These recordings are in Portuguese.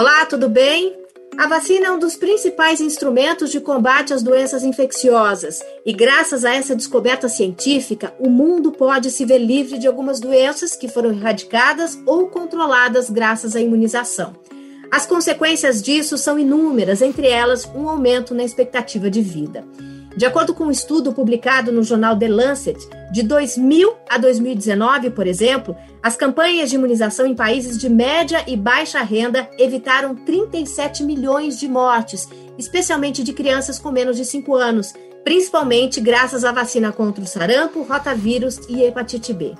Olá, tudo bem? A vacina é um dos principais instrumentos de combate às doenças infecciosas e, graças a essa descoberta científica, o mundo pode se ver livre de algumas doenças que foram erradicadas ou controladas graças à imunização. As consequências disso são inúmeras, entre elas um aumento na expectativa de vida. De acordo com um estudo publicado no jornal The Lancet, de 2000 a 2019, por exemplo, as campanhas de imunização em países de média e baixa renda evitaram 37 milhões de mortes, especialmente de crianças com menos de 5 anos, principalmente graças à vacina contra o sarampo, rotavírus e hepatite B.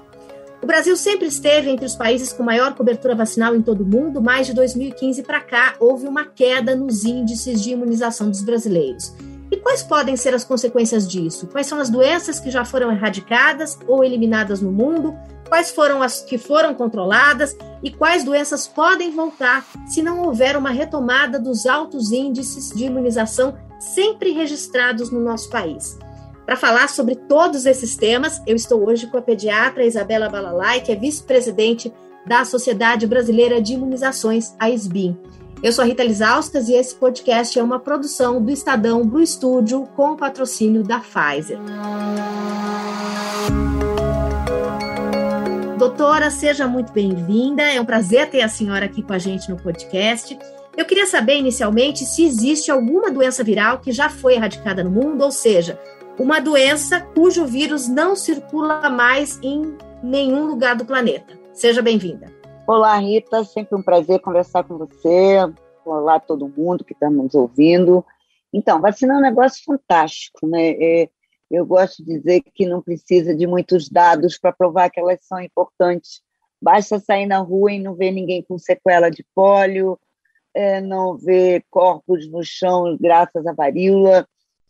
O Brasil sempre esteve entre os países com maior cobertura vacinal em todo o mundo, mas de 2015 para cá houve uma queda nos índices de imunização dos brasileiros. E quais podem ser as consequências disso? Quais são as doenças que já foram erradicadas ou eliminadas no mundo? Quais foram as que foram controladas e quais doenças podem voltar se não houver uma retomada dos altos índices de imunização sempre registrados no nosso país? Para falar sobre todos esses temas, eu estou hoje com a pediatra Isabela Balalai, que é vice-presidente da Sociedade Brasileira de Imunizações, a SBIM. Eu sou a Rita Lisauskas e esse podcast é uma produção do Estadão Blue Studio com patrocínio da Pfizer. Doutora, seja muito bem-vinda. É um prazer ter a senhora aqui com a gente no podcast. Eu queria saber inicialmente se existe alguma doença viral que já foi erradicada no mundo, ou seja, uma doença cujo vírus não circula mais em nenhum lugar do planeta. Seja bem-vinda. Olá, Rita, sempre um prazer conversar com você. Olá, todo mundo que está nos ouvindo. Então, vacina é um negócio fantástico, né? É, eu gosto de dizer que não precisa de muitos dados para provar que elas são importantes. Basta sair na rua e não ver ninguém com sequela de pólio, é, não ver corpos no chão graças à varíola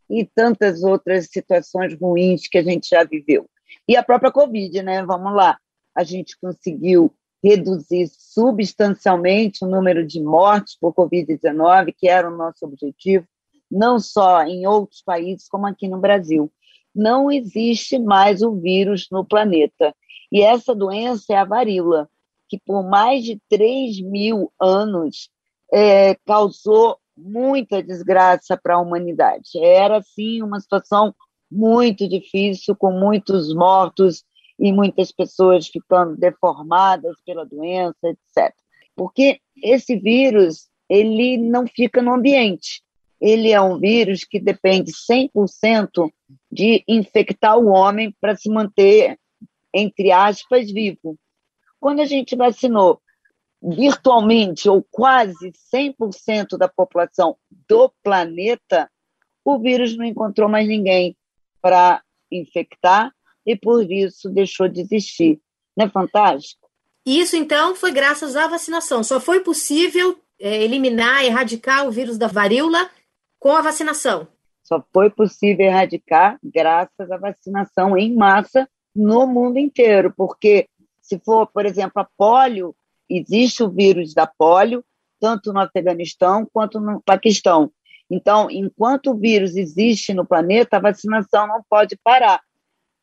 e tantas outras situações ruins que a gente já viveu. E a própria Covid, né? Vamos lá. A gente conseguiu reduzir substancialmente o número de mortes por Covid-19, que era o nosso objetivo, não só em outros países, como aqui no Brasil. Não existe mais o vírus no planeta. E essa doença é a varíola, que por mais de 3 mil anos é, causou muita desgraça para a humanidade. Era, sim, uma situação muito difícil, com muitos mortos e muitas pessoas ficando deformadas pela doença, etc. Porque esse vírus, ele não fica no ambiente. Ele é um vírus que depende 100% de infectar o homem para se manter, entre aspas, vivo. Quando a gente vacinou virtualmente ou quase 100% da população do planeta, o vírus não encontrou mais ninguém para infectar e por isso deixou de existir. Não é fantástico? Isso, então, foi graças à vacinação. Só foi possível é, eliminar, erradicar o vírus da varíola com a vacinação. Só foi possível erradicar graças à vacinação em massa no mundo inteiro, porque se for, por exemplo, a polio, existe o vírus da polio, tanto no Afeganistão quanto no Paquistão. Então, enquanto o vírus existe no planeta, a vacinação não pode parar.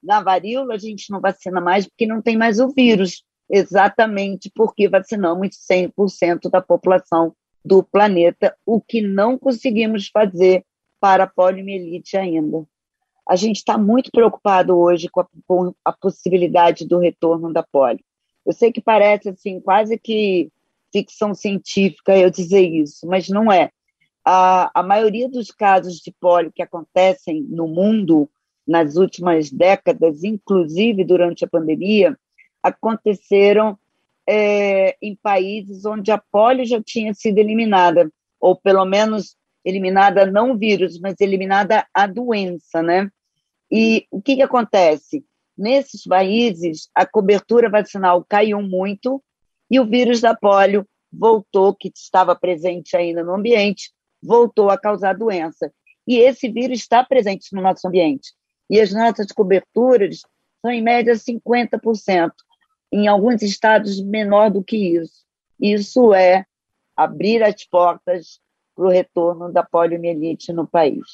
Na varíola, a gente não vacina mais porque não tem mais o vírus, exatamente porque vacinamos 100% da população do planeta, o que não conseguimos fazer para a poliomielite ainda. A gente está muito preocupado hoje com a, com a, possibilidade do retorno da polio. Eu sei que parece assim quase que ficção científica eu dizer isso, mas não é. A, a maioria dos casos de polio que acontecem no mundo nas últimas décadas, inclusive durante a pandemia, aconteceram é, em países onde a polio já tinha sido eliminada, ou pelo menos eliminada não o vírus, mas eliminada a doença, né? E o que, que acontece? Nesses países, a cobertura vacinal caiu muito e o vírus da polio voltou, que estava presente ainda no ambiente, voltou a causar doença. E esse vírus está presente no nosso ambiente e as nossas coberturas são, em média, 50%. Em alguns estados, menor do que isso. Isso é abrir as portas para o retorno da poliomielite no país.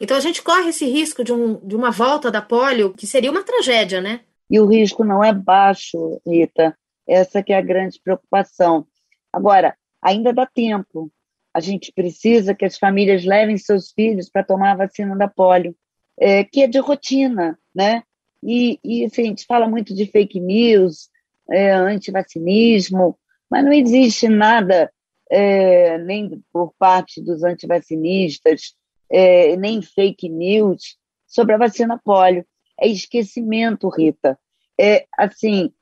Então, a gente corre esse risco de, um, de uma volta da polio, que seria uma tragédia, né? E o risco não é baixo, Rita. Essa que é a grande preocupação. Agora, ainda dá tempo. A gente precisa que as famílias levem seus filhos para tomar a vacina da polio, é, que é de rotina, né? E, e assim, a gente fala muito de fake news, é, antivacinismo, mas não existe nada, é, nem por parte dos antivacinistas, é, nem fake news sobre a vacina polio. É esquecimento, Rita. É, assim,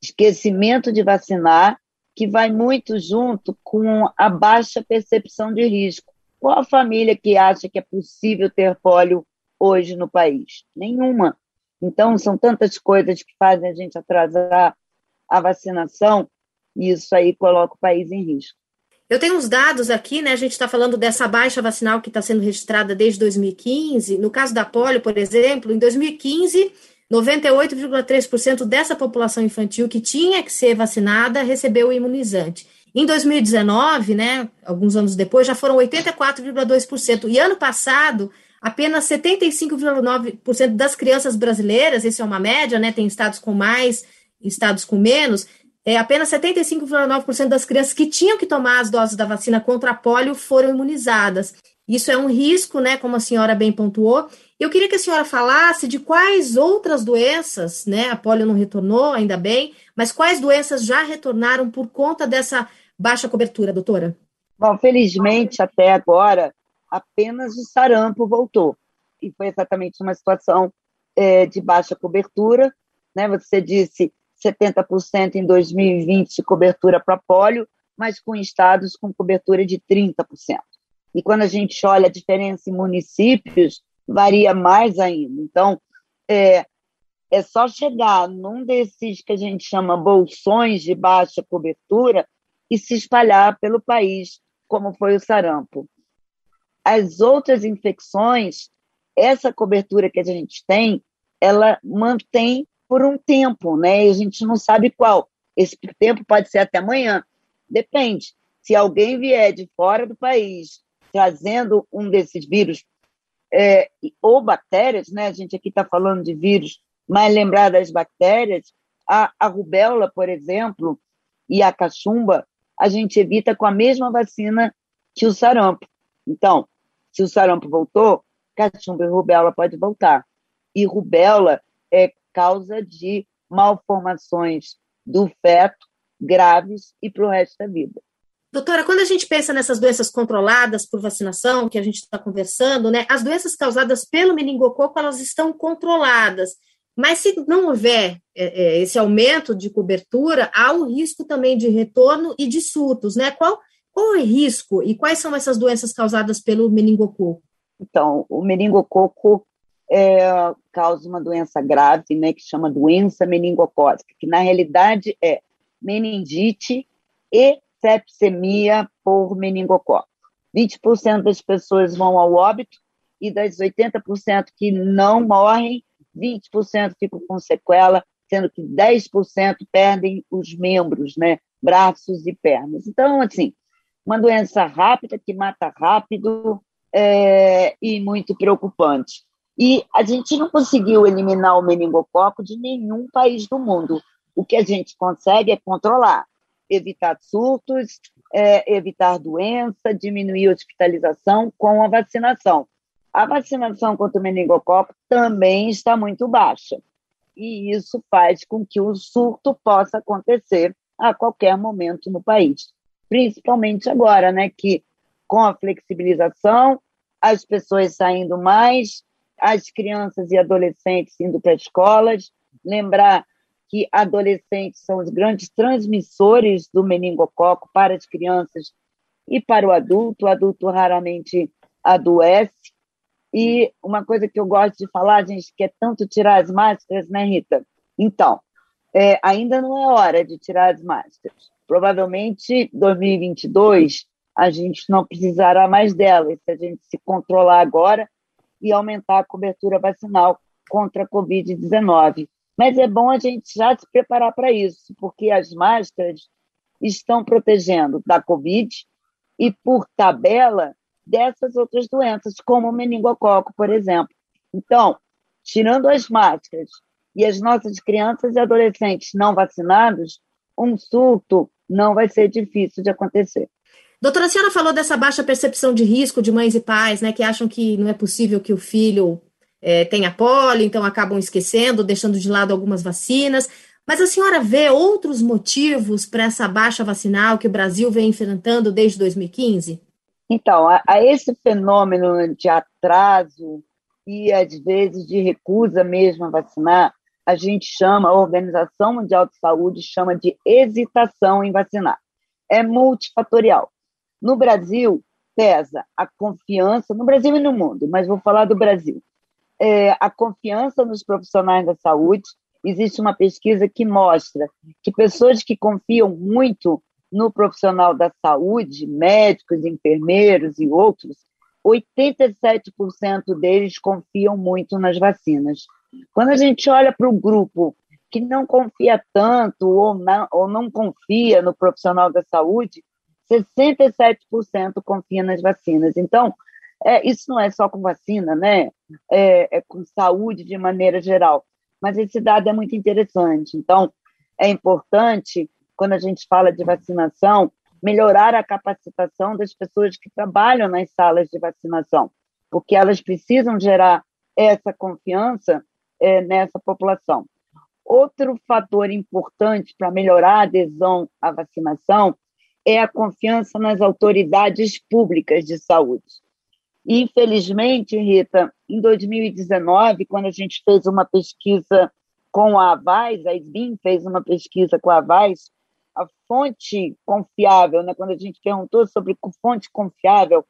esquecimento de vacinar, que vai muito junto com a baixa percepção de risco. Qual a família que acha que é possível ter polio hoje no país? Nenhuma. Então, são tantas coisas que fazem a gente atrasar a vacinação, e isso aí coloca o país em risco. Eu tenho uns dados aqui, né? A gente está falando dessa baixa vacinal que está sendo registrada desde 2015. No caso da polio, por exemplo, em 2015, 98,3% dessa população infantil que tinha que ser vacinada recebeu o imunizante. Em 2019, né, alguns anos depois, já foram 84,2%. E ano passado, apenas 75,9% das crianças brasileiras, isso é uma média, né, tem estados com mais, estados com menos, é, apenas 75,9% das crianças que tinham que tomar as doses da vacina contra a polio foram imunizadas. Isso é um risco, né, como a senhora bem pontuou. Eu queria que a senhora falasse de quais outras doenças, né, a polio não retornou, ainda bem, mas quais doenças já retornaram por conta dessa baixa cobertura, doutora? Bom, felizmente, até agora, apenas o sarampo voltou. E foi exatamente uma situação é, de baixa cobertura. Né? Você disse 70% em 2020 de cobertura para polio, mas com estados com cobertura de 30%. E quando a gente olha a diferença em municípios, varia mais ainda. Então, é, é só chegar num desses que a gente chama bolsões de baixa cobertura e se espalhar pelo país, como foi o sarampo. As outras infecções, essa cobertura que a gente tem, ela mantém por um tempo, né? E a gente não sabe qual. Esse tempo pode ser até amanhã, depende. Se alguém vier de fora do país trazendo um desses vírus é, ou bactérias, né? A gente aqui está falando de vírus, mas lembrar das bactérias, a, a rubéola, por exemplo, e a cachumba, a gente evita com a mesma vacina que o sarampo. Então, se o sarampo voltou, cachumba e rubéola pode voltar. E rubéola é causa de malformações do feto graves e para o resto da vida. Doutora, quando a gente pensa nessas doenças controladas por vacinação, que a gente está conversando, né, as doenças causadas pelo meningococo, elas estão controladas. Mas se não houver é, é, esse aumento de cobertura, há o risco também de retorno e de surtos, né? Qual, qual é o risco e quais são essas doenças causadas pelo meningococo? Então, o meningococo é, causa uma doença grave, né, que chama doença meningocócica, que na realidade é meningite e sepsemia por meningococo. 20% das pessoas vão ao óbito e das 80% que não morrem, 20% ficam com sequela, sendo que 10% perdem os membros, né, braços e pernas. Então, assim, uma doença rápida que mata rápido é, e muito preocupante. E a gente não conseguiu eliminar o meningococo de nenhum país do mundo. O que a gente consegue é controlar, evitar surtos, é, evitar doença, diminuir a hospitalização com a vacinação. A vacinação contra o meningococo também está muito baixa. E isso faz com que o surto possa acontecer a qualquer momento no país. Principalmente agora, né, que com a flexibilização, as pessoas saindo mais, as crianças e adolescentes indo para escolas, lembrar que adolescentes são os grandes transmissores do meningococo para as crianças e para o adulto. O adulto raramente adoece. E uma coisa que eu gosto de falar, gente, que é tanto tirar as máscaras, né, Rita? Então, é, ainda não é hora de tirar as máscaras. Provavelmente 2022 a gente não precisará mais delas se a gente se controlar agora e aumentar a cobertura vacinal contra a Covid-19. Mas é bom a gente já se preparar para isso, porque as máscaras estão protegendo da Covid e, por tabela, dessas outras doenças, como o meningococo, por exemplo. Então, tirando as máscaras e as nossas crianças e adolescentes não vacinados, um surto não vai ser difícil de acontecer. Doutora, a senhora falou dessa baixa percepção de risco de mães e pais, né, que acham que não é possível que o filho é, tenha pólio, então acabam esquecendo, deixando de lado algumas vacinas. Mas a senhora vê outros motivos para essa baixa vacinal que o Brasil vem enfrentando desde 2015? Então, a, a esse fenômeno de atraso e, às vezes, de recusa mesmo a vacinar, a gente chama, a Organização Mundial de Saúde chama de hesitação em vacinar. É multifatorial. No Brasil, pesa a confiança, no Brasil e no mundo, mas vou falar do Brasil. É, a confiança nos profissionais da saúde. Existe uma pesquisa que mostra que pessoas que confiam muito no profissional da saúde, médicos, enfermeiros e outros, 87% deles confiam muito nas vacinas. Quando a gente olha para o grupo que não confia tanto ou não, ou não confia no profissional da saúde, 67% confia nas vacinas. Então, é, isso não é só com vacina, né? É, é, com saúde de maneira geral. Mas esse dado é muito interessante. Então, é importante, quando a gente fala de vacinação, melhorar a capacitação das pessoas que trabalham nas salas de vacinação, porque elas precisam gerar essa confiança é, nessa população. Outro fator importante para melhorar a adesão à vacinação é a confiança nas autoridades públicas de saúde. Infelizmente, Rita, em 2019, quando a gente fez uma pesquisa com a Avaz, a SBIM fez uma pesquisa com a Avaz, a fonte confiável, né, quando a gente perguntou sobre fonte confiável,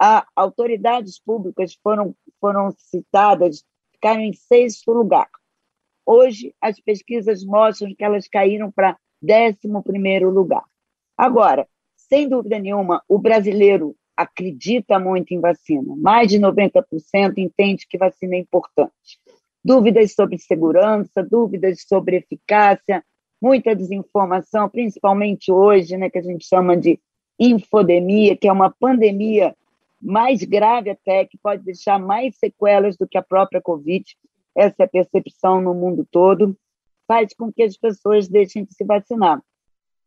a, autoridades públicas foram, foram citadas, ficaram em sexto lugar. Hoje, as pesquisas mostram que elas caíram para décimo primeiro lugar. Agora, sem dúvida nenhuma, o brasileiro acredita muito em vacina. Mais de 90% entende que vacina é importante. Dúvidas sobre segurança, dúvidas sobre eficácia, muita desinformação, principalmente hoje, né, que a gente chama de infodemia, que é uma pandemia mais grave até, que pode deixar mais sequelas do que a própria Covid. Essa é a percepção no mundo todo. Faz com que as pessoas deixem de se vacinar.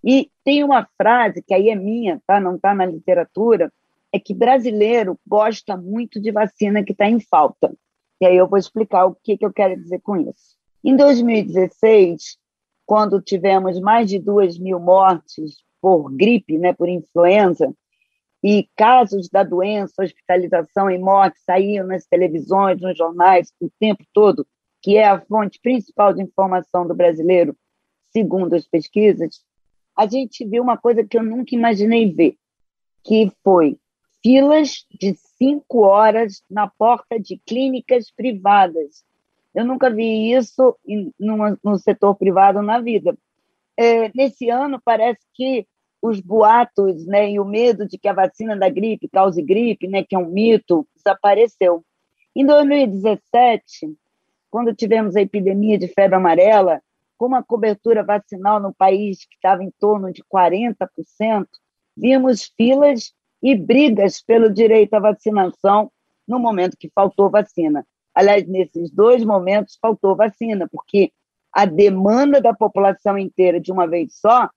E tem uma frase que aí é minha, tá? não está na literatura, é que brasileiro gosta muito de vacina que está em falta. E aí eu vou explicar o que, que eu quero dizer com isso. Em 2016, quando tivemos mais de duas mil mortes por gripe, né, por influenza, e casos da doença, hospitalização e morte saíam nas televisões, nos jornais o tempo todo, que é a fonte principal de informação do brasileiro, segundo as pesquisas, a gente viu uma coisa que eu nunca imaginei ver, que foi filas de cinco horas na porta de clínicas privadas. Eu nunca vi isso no setor privado na vida. É, nesse ano, parece que os boatos né, e o medo de que a vacina da gripe cause gripe, né, que é um mito, desapareceu. Em 2017, quando tivemos a epidemia de febre amarela, com uma cobertura vacinal no país que estava em torno de 40%, vimos filas e brigas pelo direito à vacinação no momento que faltou vacina. Aliás, nesses dois momentos faltou vacina, porque a demanda da população inteira de uma vez só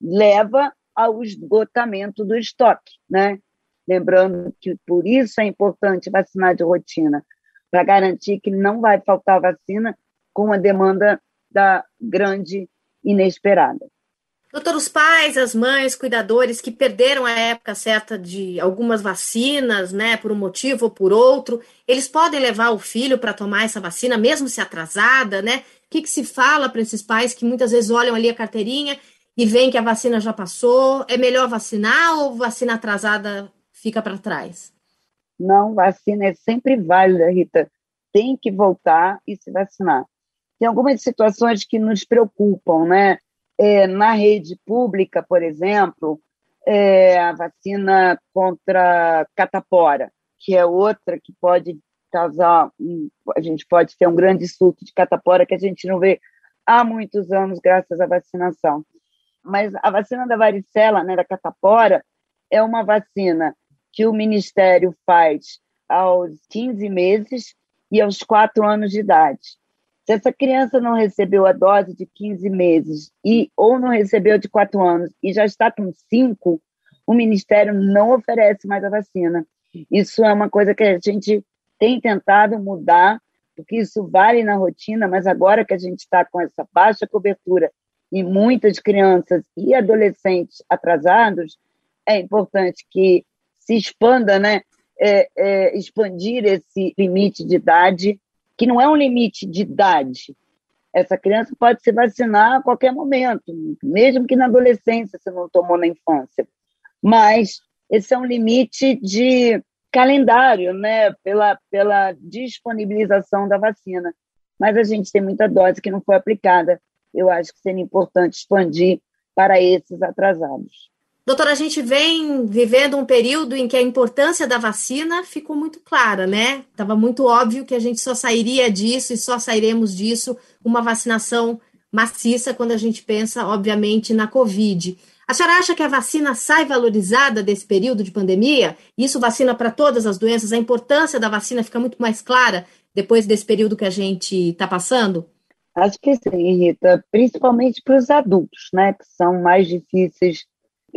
leva ao esgotamento do estoque, né? Lembrando que por isso é importante vacinar de rotina, para garantir que não vai faltar vacina com a demanda da grande inesperada. Doutor, os pais, as mães, cuidadores que perderam a época certa de algumas vacinas, né, por um motivo ou por outro, eles podem levar o filho para tomar essa vacina, mesmo se atrasada, né? O que, que se fala para esses pais que muitas vezes olham ali a carteirinha e veem que a vacina já passou? É melhor vacinar ou vacina atrasada fica para trás? Não, vacina é sempre válida, Rita. Tem que voltar e se vacinar tem algumas situações que nos preocupam, né? É, na rede pública, por exemplo, é, a vacina contra catapora, que é outra que pode causar, a gente pode ter um grande surto de catapora que a gente não vê há muitos anos graças à vacinação. Mas a vacina da varicela, né, da catapora, é uma vacina que o Ministério faz aos 15 meses e aos 4 anos de idade. Se essa criança não recebeu a dose de 15 meses e ou não recebeu de 4 anos e já está com 5, o Ministério não oferece mais a vacina. Isso é uma coisa que a gente tem tentado mudar, porque isso vale na rotina, mas agora que a gente está com essa baixa cobertura e muitas crianças e adolescentes atrasados, é importante que se expanda, né? É, é, expandir esse limite de idade, que não é um limite de idade. Essa criança pode se vacinar a qualquer momento, mesmo que na adolescência, se não tomou na infância. Mas esse é um limite de calendário, né? Pela, pela disponibilização da vacina. Mas a gente tem muita dose que não foi aplicada. Eu acho que seria importante expandir para esses atrasados. Doutora, a gente vem vivendo um período em que a importância da vacina ficou muito clara, né? Estava muito óbvio que a gente só sairia disso e só sairemos disso uma vacinação maciça quando a gente pensa, obviamente, na Covid. A senhora acha que a vacina sai valorizada desse período de pandemia? Isso vacina para todas as doenças? A importância da vacina fica muito mais clara depois desse período que a gente está passando? Acho que sim, Rita, principalmente para os adultos, né, que são mais difíceis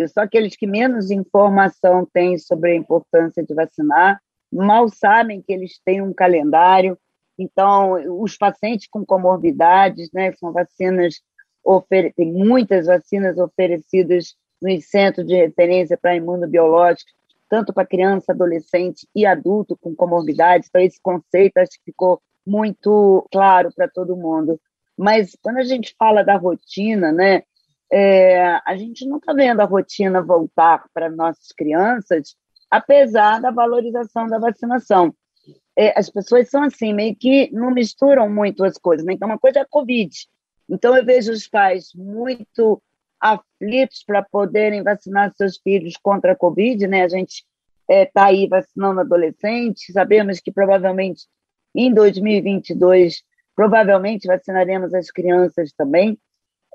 só aqueles que menos informação têm sobre a importância de vacinar, mal sabem que eles têm um calendário. Então, os pacientes com comorbidades, né, são vacinas, tem muitas vacinas oferecidas nos centros de referência para imunobiológicos, tanto para criança, adolescente e adulto com comorbidades. Então, esse conceito acho que ficou muito claro para todo mundo. Mas quando a gente fala da rotina, né, é, a gente não está vendo a rotina voltar para nossas crianças, apesar da valorização da vacinação. É, as pessoas são assim, meio que não misturam muito as coisas. Né? Então, uma coisa é a Covid. Então, eu vejo os pais muito aflitos para poderem vacinar seus filhos contra a Covid. Né? A gente está é, tá aí vacinando adolescentes, sabemos que provavelmente em 2022, provavelmente vacinaremos as crianças também.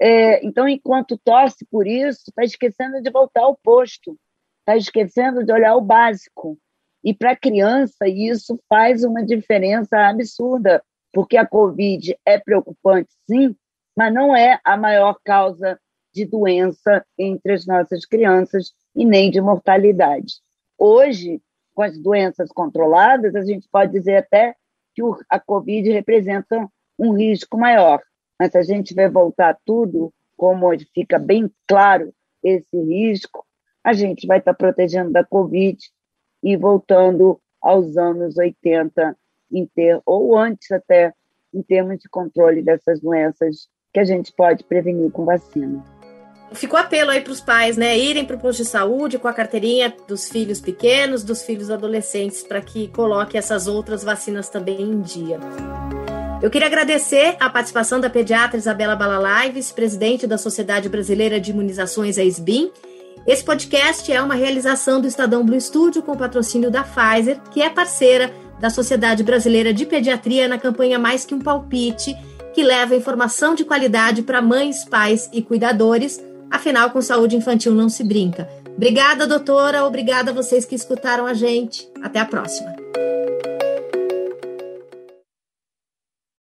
É, então, enquanto torce por isso, está esquecendo de voltar ao posto, está esquecendo de olhar o básico. E para a criança, isso faz uma diferença absurda, porque a Covid é preocupante, sim, mas não é a maior causa de doença entre as nossas crianças e nem de mortalidade. Hoje, com as doenças controladas, a gente pode dizer até que a Covid representa um risco maior. Mas se a gente vai voltar tudo, como fica bem claro esse risco, a gente vai estar protegendo da Covid e voltando aos anos 80, em ter, ou antes até, em termos de controle dessas doenças que a gente pode prevenir com vacina. Ficou apelo aí para os pais, né? Irem para o posto de saúde com a carteirinha dos filhos pequenos, dos filhos adolescentes, para que coloque essas outras vacinas também em dia. Eu queria agradecer a participação da pediatra Isabela Balalives, presidente da Sociedade Brasileira de Imunizações, a SBIM. Esse podcast é uma realização do Estadão Blue Studio com patrocínio da Pfizer, que é parceira da Sociedade Brasileira de Pediatria na campanha Mais que um Palpite, que leva informação de qualidade para mães, pais e cuidadores. Afinal, com saúde infantil não se brinca. Obrigada, doutora. Obrigada a vocês que escutaram a gente. Até a próxima.